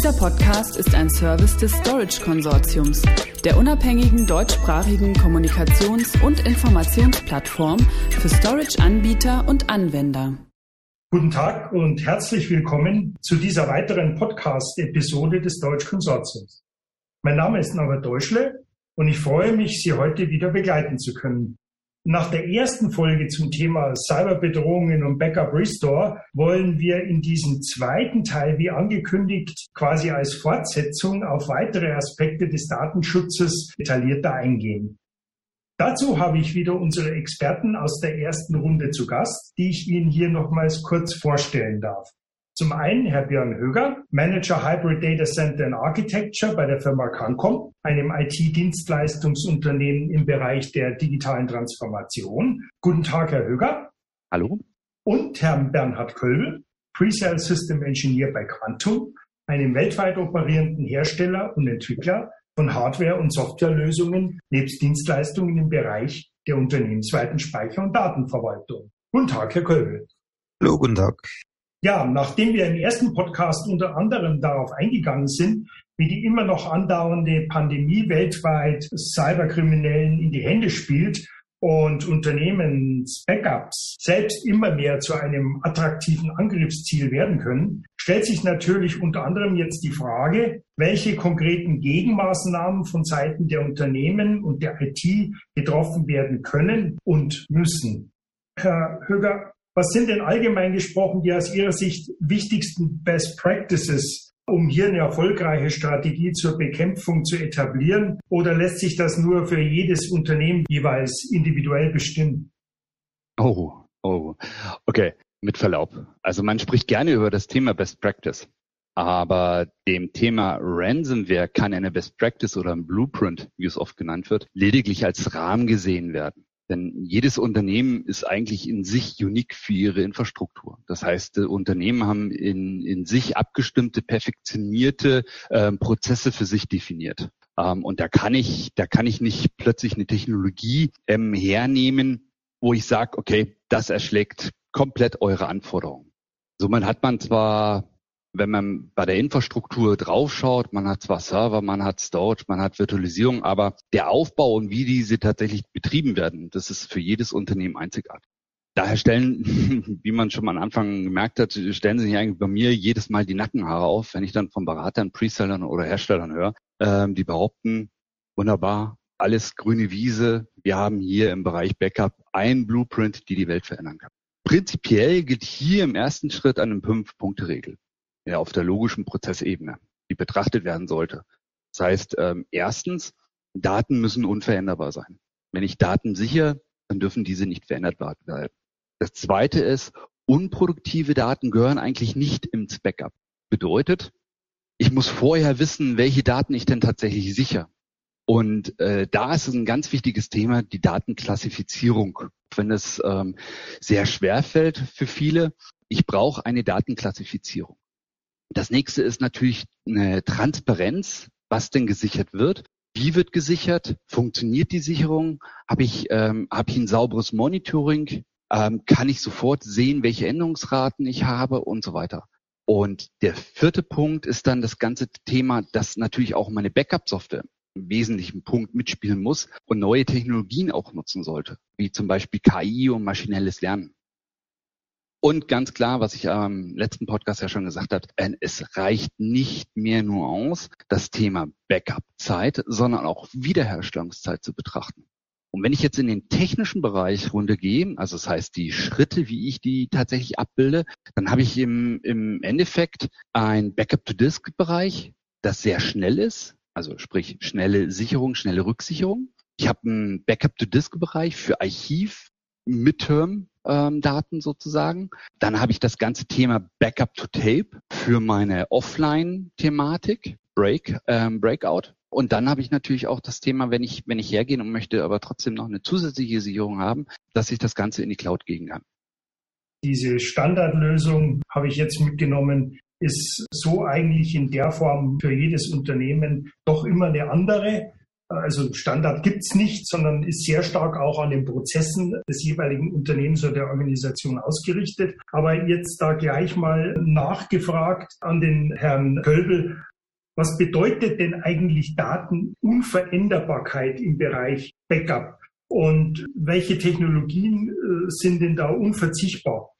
Dieser Podcast ist ein Service des Storage Konsortiums, der unabhängigen deutschsprachigen Kommunikations- und Informationsplattform für Storage-Anbieter und Anwender. Guten Tag und herzlich willkommen zu dieser weiteren Podcast-Episode des Deutsch Konsortiums. Mein Name ist Norbert Deutschle und ich freue mich, Sie heute wieder begleiten zu können. Nach der ersten Folge zum Thema Cyberbedrohungen und Backup Restore wollen wir in diesem zweiten Teil, wie angekündigt, quasi als Fortsetzung auf weitere Aspekte des Datenschutzes detaillierter eingehen. Dazu habe ich wieder unsere Experten aus der ersten Runde zu Gast, die ich Ihnen hier nochmals kurz vorstellen darf. Zum einen Herr Björn Höger, Manager Hybrid Data Center and Architecture bei der Firma Cancom, einem IT-Dienstleistungsunternehmen im Bereich der digitalen Transformation. Guten Tag, Herr Höger. Hallo. Und Herrn Bernhard Kölbel, Presale System Engineer bei Quantum, einem weltweit operierenden Hersteller und Entwickler von Hardware- und Softwarelösungen nebst Dienstleistungen im Bereich der unternehmensweiten Speicher- und Datenverwaltung. Guten Tag, Herr Kölbel. Hallo, guten Tag. Ja, nachdem wir im ersten Podcast unter anderem darauf eingegangen sind, wie die immer noch andauernde Pandemie weltweit Cyberkriminellen in die Hände spielt und Unternehmens-Backups selbst immer mehr zu einem attraktiven Angriffsziel werden können, stellt sich natürlich unter anderem jetzt die Frage, welche konkreten Gegenmaßnahmen von Seiten der Unternehmen und der IT getroffen werden können und müssen. Herr Höger, was sind denn allgemein gesprochen die aus Ihrer Sicht wichtigsten Best Practices, um hier eine erfolgreiche Strategie zur Bekämpfung zu etablieren? Oder lässt sich das nur für jedes Unternehmen jeweils individuell bestimmen? Oh, oh, okay, mit Verlaub. Also man spricht gerne über das Thema Best Practice. Aber dem Thema Ransomware kann eine Best Practice oder ein Blueprint, wie es oft genannt wird, lediglich als Rahmen gesehen werden. Denn jedes Unternehmen ist eigentlich in sich unique für ihre Infrastruktur. Das heißt, Unternehmen haben in, in sich abgestimmte, perfektionierte äh, Prozesse für sich definiert. Ähm, und da kann ich, da kann ich nicht plötzlich eine Technologie ähm, hernehmen, wo ich sage, okay, das erschlägt komplett eure Anforderungen. Somit hat man zwar wenn man bei der Infrastruktur draufschaut, man hat zwar Server, man hat Storage, man hat Virtualisierung, aber der Aufbau und wie diese tatsächlich betrieben werden, das ist für jedes Unternehmen einzigartig. Daher stellen, wie man schon mal am Anfang gemerkt hat, stellen sich eigentlich bei mir jedes Mal die Nackenhaare auf, wenn ich dann von Beratern, Presellern oder Herstellern höre, ähm, die behaupten, wunderbar, alles grüne Wiese, wir haben hier im Bereich Backup ein Blueprint, die die Welt verändern kann. Prinzipiell gilt hier im ersten Schritt eine Fünf-Punkte-Regel ja, auf der logischen Prozessebene, die betrachtet werden sollte. Das heißt, ähm, erstens, Daten müssen unveränderbar sein. Wenn ich Daten sichere, dann dürfen diese nicht verändert werden. Das zweite ist, unproduktive Daten gehören eigentlich nicht ins Backup. Bedeutet, ich muss vorher wissen, welche Daten ich denn tatsächlich sichere. Und äh, da ist es ein ganz wichtiges Thema, die Datenklassifizierung. Wenn es ähm, sehr schwer fällt für viele, ich brauche eine Datenklassifizierung. Das nächste ist natürlich eine Transparenz, was denn gesichert wird. Wie wird gesichert? Funktioniert die Sicherung? Habe ich, ähm, hab ich ein sauberes Monitoring? Ähm, kann ich sofort sehen, welche Änderungsraten ich habe und so weiter? Und der vierte Punkt ist dann das ganze Thema, dass natürlich auch meine Backup-Software einen wesentlichen Punkt mitspielen muss und neue Technologien auch nutzen sollte, wie zum Beispiel KI und maschinelles Lernen. Und ganz klar, was ich am letzten Podcast ja schon gesagt habe, es reicht nicht mehr nur aus, das Thema Backup-Zeit, sondern auch Wiederherstellungszeit zu betrachten. Und wenn ich jetzt in den technischen Bereich runtergehe, also das heißt die Schritte, wie ich die tatsächlich abbilde, dann habe ich im, im Endeffekt ein Backup-to-Disk-Bereich, das sehr schnell ist, also sprich schnelle Sicherung, schnelle Rücksicherung. Ich habe einen Backup-to-Disk-Bereich für Archiv, Midterm ähm, Daten sozusagen. Dann habe ich das ganze Thema Backup to Tape für meine Offline-Thematik, Break, ähm, Breakout. Und dann habe ich natürlich auch das Thema, wenn ich, wenn ich hergehen und möchte aber trotzdem noch eine zusätzliche Sicherung haben, dass ich das Ganze in die Cloud gehen kann. Diese Standardlösung habe ich jetzt mitgenommen, ist so eigentlich in der Form für jedes Unternehmen doch immer eine andere. Also Standard gibt's nicht, sondern ist sehr stark auch an den Prozessen des jeweiligen Unternehmens oder der Organisation ausgerichtet. Aber jetzt da gleich mal nachgefragt an den Herrn Kölbel, Was bedeutet denn eigentlich Datenunveränderbarkeit im Bereich Backup? Und welche Technologien äh, sind denn da unverzichtbar?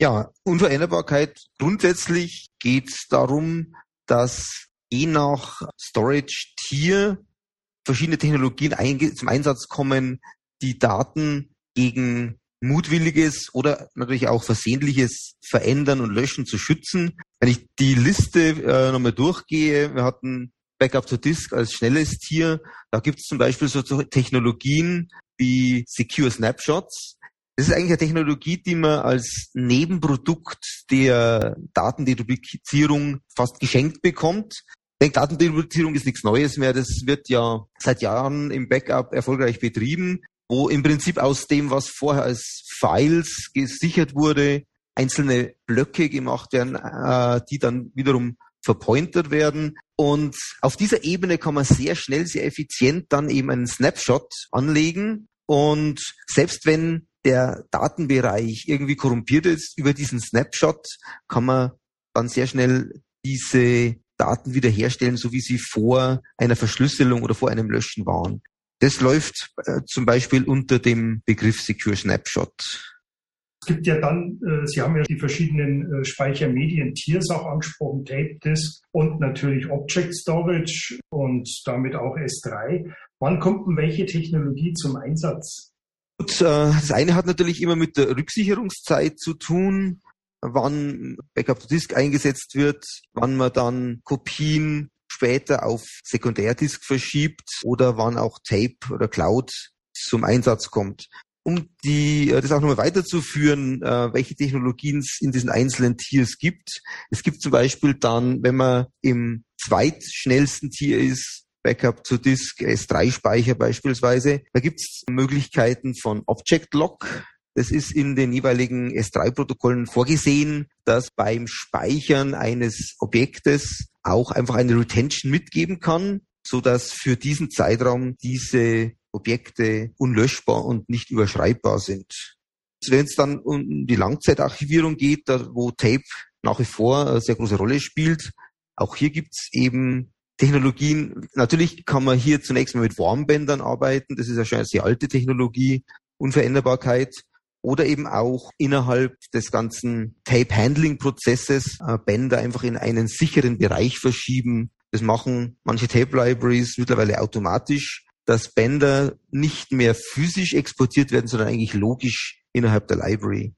Ja, Unveränderbarkeit. Grundsätzlich geht es darum, dass je nach Storage-Tier verschiedene Technologien zum Einsatz kommen, die Daten gegen mutwilliges oder natürlich auch versehentliches Verändern und Löschen zu schützen. Wenn ich die Liste äh, nochmal durchgehe, wir hatten Backup to Disk als schnelles Tier. Da gibt es zum Beispiel so Technologien wie Secure Snapshots. Das ist eigentlich eine Technologie, die man als Nebenprodukt der Datendeduplizierung fast geschenkt bekommt. Ich denke, Datendeduplizierung ist nichts Neues mehr. Das wird ja seit Jahren im Backup erfolgreich betrieben wo im Prinzip aus dem, was vorher als Files gesichert wurde, einzelne Blöcke gemacht werden, äh, die dann wiederum verpointert werden. Und auf dieser Ebene kann man sehr schnell, sehr effizient dann eben einen Snapshot anlegen. Und selbst wenn der Datenbereich irgendwie korrumpiert ist, über diesen Snapshot kann man dann sehr schnell diese Daten wiederherstellen, so wie sie vor einer Verschlüsselung oder vor einem Löschen waren. Das läuft äh, zum Beispiel unter dem Begriff Secure Snapshot. Es gibt ja dann, äh, Sie haben ja die verschiedenen äh, Speichermedien-Tiers auch angesprochen, Tape Disk und natürlich Object Storage und damit auch S3. Wann kommt denn welche Technologie zum Einsatz? Gut, äh, das eine hat natürlich immer mit der Rücksicherungszeit zu tun, wann Backup to Disk eingesetzt wird, wann man dann Kopien später auf Sekundärdisk verschiebt oder wann auch Tape oder Cloud zum Einsatz kommt. Um die, äh, das auch nochmal weiterzuführen, äh, welche Technologien es in diesen einzelnen Tiers gibt. Es gibt zum Beispiel dann, wenn man im zweitschnellsten Tier ist, Backup zu Disk, S3-Speicher beispielsweise, da gibt es Möglichkeiten von Object Lock. Das ist in den jeweiligen S3-Protokollen vorgesehen, dass beim Speichern eines Objektes auch einfach eine Retention mitgeben kann, so dass für diesen Zeitraum diese Objekte unlöschbar und nicht überschreibbar sind. Wenn es dann um die Langzeitarchivierung geht, wo Tape nach wie vor eine sehr große Rolle spielt, auch hier gibt's eben Technologien. Natürlich kann man hier zunächst mal mit Warmbändern arbeiten. Das ist ja schon eine sehr alte Technologie. Unveränderbarkeit oder eben auch innerhalb des ganzen Tape-Handling-Prozesses äh, Bänder einfach in einen sicheren Bereich verschieben. Das machen manche Tape-Libraries mittlerweile automatisch, dass Bänder nicht mehr physisch exportiert werden, sondern eigentlich logisch innerhalb der Library.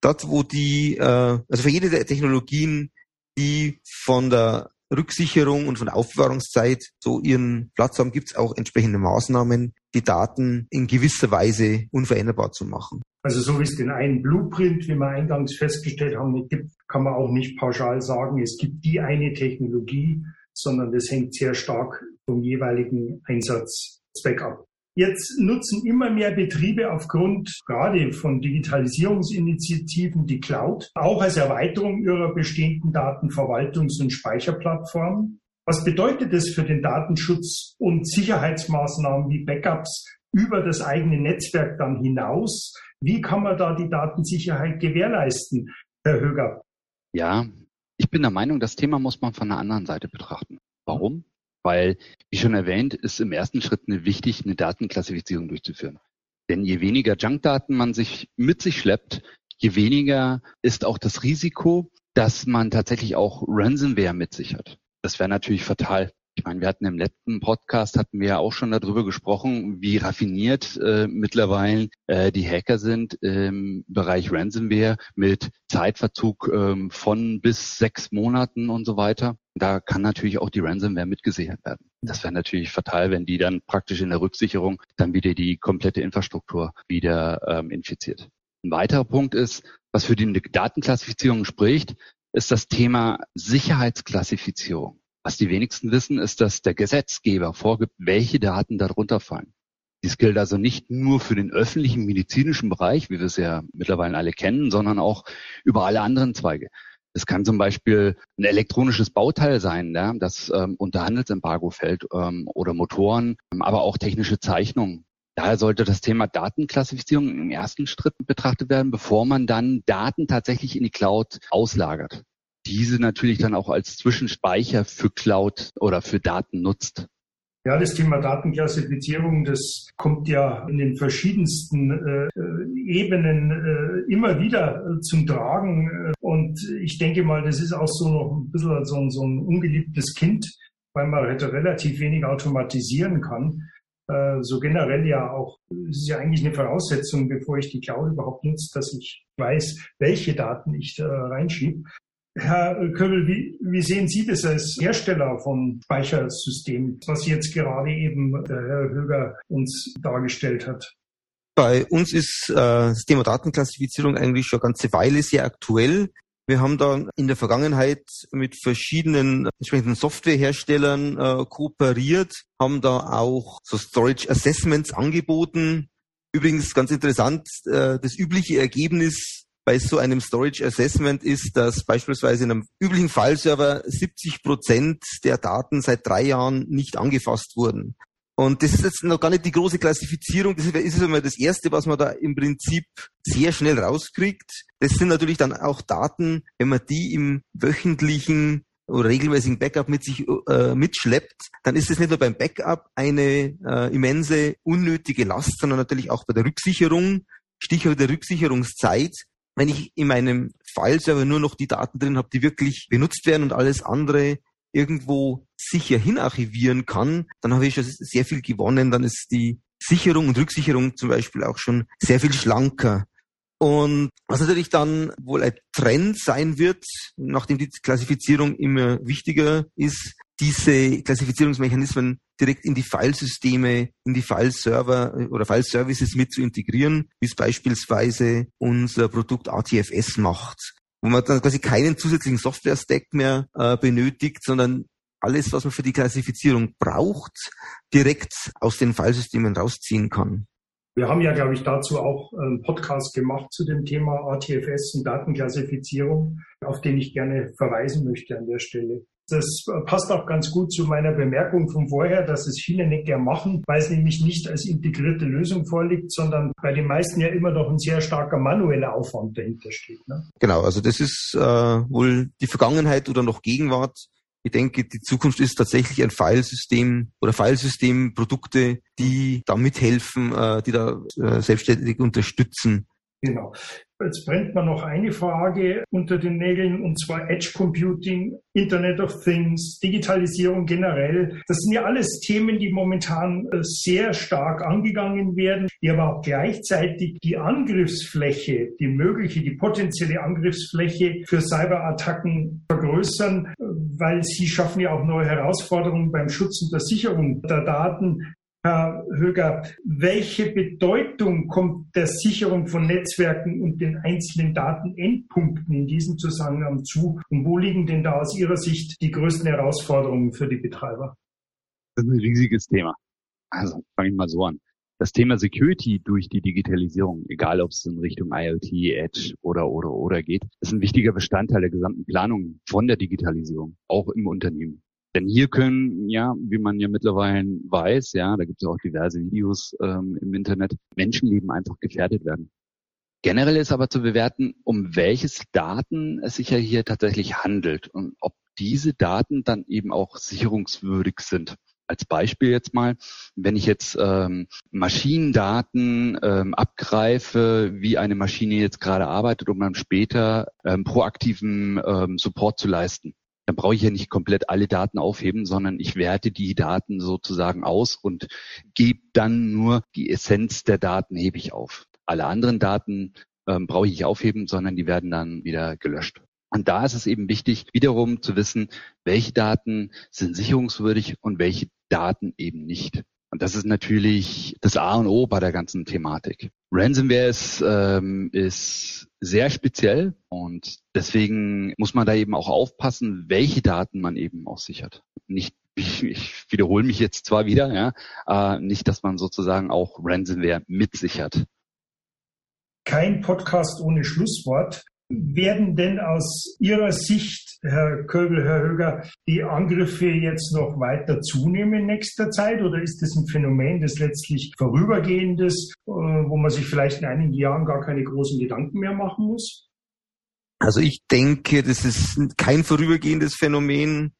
Dort, wo die, äh, also für jede der Technologien, die von der Rücksicherung und von Aufbewahrungszeit so ihren Platz haben, gibt es auch entsprechende Maßnahmen, die Daten in gewisser Weise unveränderbar zu machen. Also so wie es den einen Blueprint, wie wir eingangs festgestellt haben, gibt, kann man auch nicht pauschal sagen, es gibt die eine Technologie, sondern das hängt sehr stark vom jeweiligen Einsatzzweck ab. Jetzt nutzen immer mehr Betriebe aufgrund gerade von Digitalisierungsinitiativen die Cloud, auch als Erweiterung ihrer bestehenden Datenverwaltungs- und Speicherplattformen. Was bedeutet das für den Datenschutz und Sicherheitsmaßnahmen wie Backups über das eigene Netzwerk dann hinaus? Wie kann man da die Datensicherheit gewährleisten, Herr Höger? Ja, ich bin der Meinung, das Thema muss man von der anderen Seite betrachten. Warum? Weil, wie schon erwähnt, ist im ersten Schritt eine wichtig, eine Datenklassifizierung durchzuführen. Denn je weniger Junkdaten man sich mit sich schleppt, je weniger ist auch das Risiko, dass man tatsächlich auch Ransomware mit sich hat. Das wäre natürlich fatal. Ich meine, wir hatten im letzten Podcast hatten wir ja auch schon darüber gesprochen, wie raffiniert äh, mittlerweile äh, die Hacker sind im Bereich Ransomware mit Zeitverzug ähm, von bis sechs Monaten und so weiter. Da kann natürlich auch die Ransomware mitgesichert werden. Das wäre natürlich fatal, wenn die dann praktisch in der Rücksicherung dann wieder die komplette Infrastruktur wieder ähm, infiziert. Ein weiterer Punkt ist, was für die Datenklassifizierung spricht, ist das Thema Sicherheitsklassifizierung. Was die wenigsten wissen, ist, dass der Gesetzgeber vorgibt, welche Daten darunter fallen. Dies gilt also nicht nur für den öffentlichen medizinischen Bereich, wie wir es ja mittlerweile alle kennen, sondern auch über alle anderen Zweige. Es kann zum Beispiel ein elektronisches Bauteil sein, ja, das ähm, unter Handelsembargo fällt ähm, oder Motoren, aber auch technische Zeichnungen. Daher sollte das Thema Datenklassifizierung im ersten Schritt betrachtet werden, bevor man dann Daten tatsächlich in die Cloud auslagert. Diese natürlich dann auch als Zwischenspeicher für Cloud oder für Daten nutzt. Ja, das Thema Datenklassifizierung, das kommt ja in den verschiedensten äh, Ebenen äh, immer wieder äh, zum Tragen. Und ich denke mal, das ist auch so noch ein bisschen so, so ein ungeliebtes Kind, weil man halt relativ wenig automatisieren kann. Äh, so generell ja auch, es ist ja eigentlich eine Voraussetzung, bevor ich die Cloud überhaupt nutze, dass ich weiß, welche Daten ich da reinschiebe. Herr Köbel, wie, wie sehen Sie das als Hersteller von Speichersystemen, was jetzt gerade eben der Herr Höger uns dargestellt hat? Bei uns ist äh, das Thema Datenklassifizierung eigentlich schon eine ganze Weile sehr aktuell. Wir haben da in der Vergangenheit mit verschiedenen entsprechenden Softwareherstellern äh, kooperiert, haben da auch so Storage Assessments angeboten. Übrigens ganz interessant, äh, das übliche Ergebnis bei so einem Storage Assessment ist, dass beispielsweise in einem üblichen File-Server 70 Prozent der Daten seit drei Jahren nicht angefasst wurden. Und das ist jetzt noch gar nicht die große Klassifizierung. Das ist einmal das Erste, was man da im Prinzip sehr schnell rauskriegt. Das sind natürlich dann auch Daten, wenn man die im wöchentlichen oder regelmäßigen Backup mit sich äh, mitschleppt, dann ist es nicht nur beim Backup eine äh, immense unnötige Last, sondern natürlich auch bei der Rücksicherung, Stichwort der Rücksicherungszeit, wenn ich in meinem File-Server nur noch die Daten drin habe, die wirklich benutzt werden und alles andere irgendwo sicher hinarchivieren kann, dann habe ich schon sehr viel gewonnen. Dann ist die Sicherung und Rücksicherung zum Beispiel auch schon sehr viel schlanker. Und was natürlich dann wohl ein Trend sein wird, nachdem die Klassifizierung immer wichtiger ist, diese Klassifizierungsmechanismen direkt in die Filesysteme, in die File-Server äh, oder File-Services mit zu integrieren, wie es beispielsweise unser Produkt ATFS macht, wo man dann quasi keinen zusätzlichen Software-Stack mehr äh, benötigt, sondern alles, was man für die Klassifizierung braucht, direkt aus den Filesystemen rausziehen kann. Wir haben ja, glaube ich, dazu auch einen Podcast gemacht zu dem Thema ATFS und Datenklassifizierung, auf den ich gerne verweisen möchte an der Stelle. Das passt auch ganz gut zu meiner Bemerkung von vorher, dass es viele nicht gern machen, weil es nämlich nicht als integrierte Lösung vorliegt, sondern bei den meisten ja immer noch ein sehr starker manueller Aufwand dahinter steht. Ne? Genau, also das ist äh, wohl die Vergangenheit oder noch Gegenwart. Ich denke, die Zukunft ist tatsächlich ein Filesystem oder Filesystemprodukte, die da mithelfen, äh, die da äh, selbstständig unterstützen. Genau. Jetzt brennt mir noch eine Frage unter den Nägeln, und zwar Edge Computing, Internet of Things, Digitalisierung generell. Das sind ja alles Themen, die momentan äh, sehr stark angegangen werden, die aber auch gleichzeitig die Angriffsfläche, die mögliche, die potenzielle Angriffsfläche für Cyberattacken vergrößern, weil sie schaffen ja auch neue Herausforderungen beim Schutz und der Sicherung der Daten. Herr Höger, welche Bedeutung kommt der Sicherung von Netzwerken und den einzelnen Datenendpunkten in diesem Zusammenhang zu? Und wo liegen denn da aus Ihrer Sicht die größten Herausforderungen für die Betreiber? Das ist ein riesiges Thema. Also fange ich mal so an. Das Thema Security durch die Digitalisierung, egal ob es in Richtung IoT, Edge oder oder oder geht, ist ein wichtiger Bestandteil der gesamten Planung von der Digitalisierung, auch im Unternehmen. Denn hier können, ja, wie man ja mittlerweile weiß, ja, da gibt es auch diverse Videos ähm, im Internet, Menschenleben einfach gefährdet werden. Generell ist aber zu bewerten, um welches Daten es sich ja hier tatsächlich handelt und ob diese Daten dann eben auch sicherungswürdig sind. Als Beispiel jetzt mal, wenn ich jetzt ähm, Maschinendaten ähm, abgreife, wie eine Maschine jetzt gerade arbeitet, um dann später ähm, proaktiven ähm, Support zu leisten dann brauche ich ja nicht komplett alle Daten aufheben, sondern ich werte die Daten sozusagen aus und gebe dann nur die Essenz der Daten hebe ich auf. Alle anderen Daten ähm, brauche ich nicht aufheben, sondern die werden dann wieder gelöscht. Und da ist es eben wichtig, wiederum zu wissen, welche Daten sind sicherungswürdig und welche Daten eben nicht. Und das ist natürlich das A und O bei der ganzen Thematik. Ransomware ist, ähm, ist sehr speziell und deswegen muss man da eben auch aufpassen, welche Daten man eben auch sichert. Nicht, ich, ich wiederhole mich jetzt zwar wieder, ja, äh, nicht, dass man sozusagen auch Ransomware mitsichert. Kein Podcast ohne Schlusswort. Werden denn aus Ihrer Sicht, Herr Köbel, Herr Höger, die Angriffe jetzt noch weiter zunehmen in nächster Zeit oder ist das ein Phänomen, das letztlich vorübergehendes, äh, wo man sich vielleicht in einigen Jahren gar keine großen Gedanken mehr machen muss? Also ich denke, das ist kein vorübergehendes Phänomen.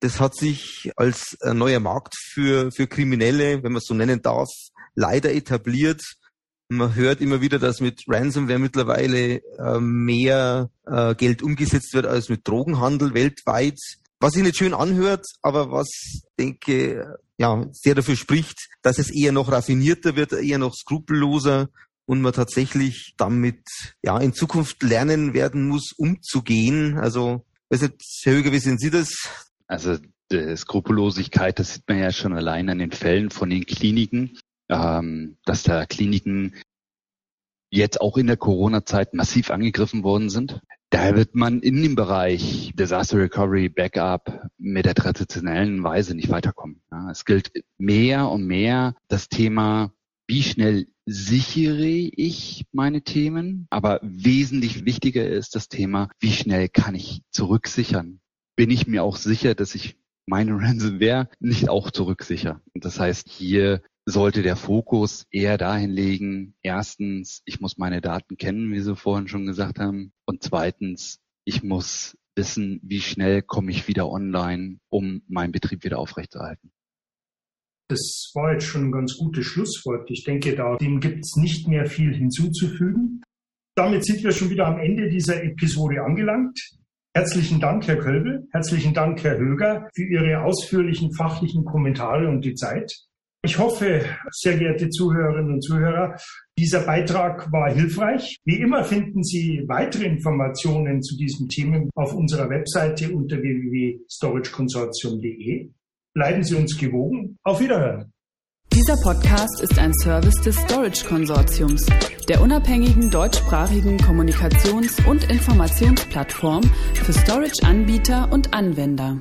Das hat sich als neuer Markt für, für Kriminelle, wenn man es so nennen darf, leider etabliert. Man hört immer wieder, dass mit Ransomware mittlerweile äh, mehr äh, Geld umgesetzt wird als mit Drogenhandel weltweit. Was sich nicht schön anhört, aber was denke ja sehr dafür spricht, dass es eher noch raffinierter wird, eher noch skrupelloser und man tatsächlich damit ja in Zukunft lernen werden muss, umzugehen. Also, weiß nicht, Herr Höger, wie sehen Sie das? Also Skrupellosigkeit, das sieht man ja schon allein an den Fällen von den Kliniken, ähm, dass da Kliniken jetzt auch in der Corona-Zeit massiv angegriffen worden sind. Da wird man in dem Bereich Disaster Recovery, Backup mit der traditionellen Weise nicht weiterkommen. Ja, es gilt mehr und mehr das Thema, wie schnell sichere ich meine Themen, aber wesentlich wichtiger ist das Thema, wie schnell kann ich zurücksichern. Bin ich mir auch sicher, dass ich meine Ransomware nicht auch zurücksichere. Das heißt, hier sollte der Fokus eher dahin legen, erstens, ich muss meine Daten kennen, wie Sie vorhin schon gesagt haben, und zweitens, ich muss wissen, wie schnell komme ich wieder online, um meinen Betrieb wieder aufrechtzuerhalten. Das war jetzt schon ein ganz gutes Schlusswort. Ich denke, da dem gibt es nicht mehr viel hinzuzufügen. Damit sind wir schon wieder am Ende dieser Episode angelangt. Herzlichen Dank, Herr Kölbel. Herzlichen Dank, Herr Höger, für Ihre ausführlichen fachlichen Kommentare und die Zeit. Ich hoffe, sehr geehrte Zuhörerinnen und Zuhörer, dieser Beitrag war hilfreich. Wie immer finden Sie weitere Informationen zu diesem Thema auf unserer Webseite unter www.storageconsortium.de. Bleiben Sie uns gewogen. Auf Wiederhören. Dieser Podcast ist ein Service des Storage Konsortiums, der unabhängigen deutschsprachigen Kommunikations- und Informationsplattform für Storage-Anbieter und Anwender.